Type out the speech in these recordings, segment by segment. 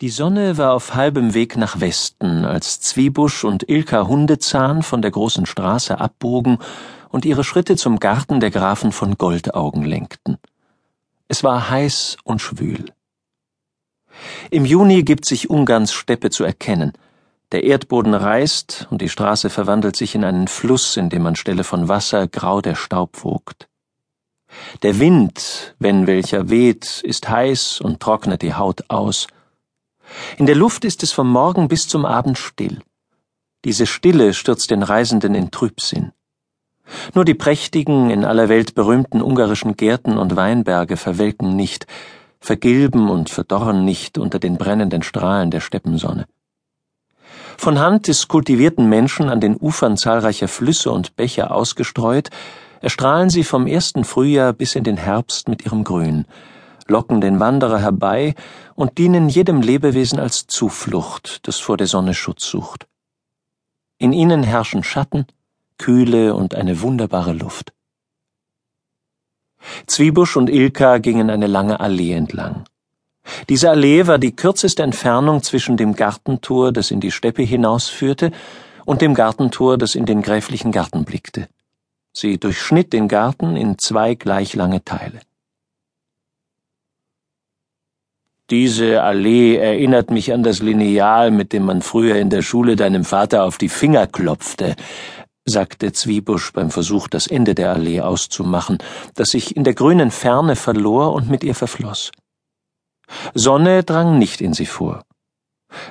Die Sonne war auf halbem Weg nach Westen, als Zwiebusch und Ilka Hundezahn von der großen Straße abbogen und ihre Schritte zum Garten der Grafen von Goldaugen lenkten. Es war heiß und schwül. Im Juni gibt sich Ungarns Steppe zu erkennen. Der Erdboden reißt und die Straße verwandelt sich in einen Fluss, in dem anstelle von Wasser grau der Staub wogt. Der Wind, wenn welcher weht, ist heiß und trocknet die Haut aus. In der Luft ist es vom Morgen bis zum Abend still. Diese Stille stürzt den Reisenden in Trübsinn. Nur die prächtigen, in aller Welt berühmten ungarischen Gärten und Weinberge verwelken nicht, vergilben und verdorren nicht unter den brennenden Strahlen der Steppensonne. Von Hand des kultivierten Menschen an den Ufern zahlreicher Flüsse und Bäche ausgestreut, erstrahlen sie vom ersten Frühjahr bis in den Herbst mit ihrem Grün, locken den Wanderer herbei und dienen jedem Lebewesen als Zuflucht, das vor der Sonne Schutz sucht. In ihnen herrschen Schatten, Kühle und eine wunderbare Luft. Zwiebusch und Ilka gingen eine lange Allee entlang. Diese Allee war die kürzeste Entfernung zwischen dem Gartentor, das in die Steppe hinausführte, und dem Gartentor, das in den gräflichen Garten blickte. Sie durchschnitt den Garten in zwei gleich lange Teile. Diese Allee erinnert mich an das Lineal, mit dem man früher in der Schule deinem Vater auf die Finger klopfte, sagte Zwiebusch beim Versuch, das Ende der Allee auszumachen, das sich in der grünen Ferne verlor und mit ihr verfloss. Sonne drang nicht in sie vor.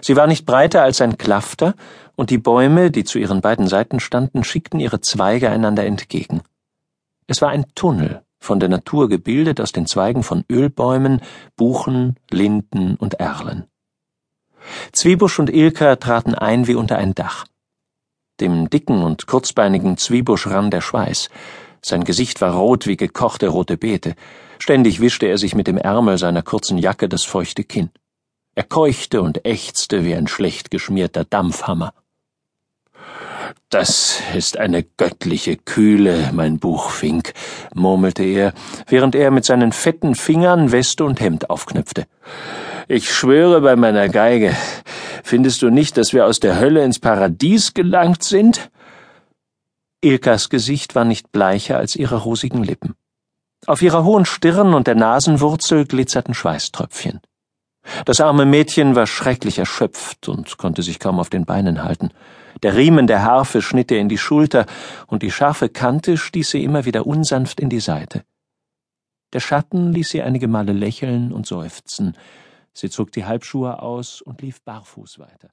Sie war nicht breiter als ein Klafter, und die Bäume, die zu ihren beiden Seiten standen, schickten ihre Zweige einander entgegen. Es war ein Tunnel, von der Natur gebildet aus den Zweigen von Ölbäumen, Buchen, Linden und Erlen. Zwiebusch und Ilka traten ein wie unter ein Dach. Dem dicken und kurzbeinigen Zwiebusch rann der Schweiß. Sein Gesicht war rot wie gekochte rote Beete. Ständig wischte er sich mit dem Ärmel seiner kurzen Jacke das feuchte Kinn. Er keuchte und ächzte wie ein schlecht geschmierter Dampfhammer. Das ist eine göttliche Kühle, mein Buchfink, murmelte er, während er mit seinen fetten Fingern Weste und Hemd aufknöpfte. Ich schwöre bei meiner Geige, findest du nicht, dass wir aus der Hölle ins Paradies gelangt sind? Ilkas Gesicht war nicht bleicher als ihre rosigen Lippen. Auf ihrer hohen Stirn und der Nasenwurzel glitzerten Schweißtröpfchen. Das arme Mädchen war schrecklich erschöpft und konnte sich kaum auf den Beinen halten. Der Riemen der Harfe schnitt ihr in die Schulter, und die scharfe Kante stieß sie immer wieder unsanft in die Seite. Der Schatten ließ sie einige Male lächeln und seufzen. Sie zog die Halbschuhe aus und lief barfuß weiter.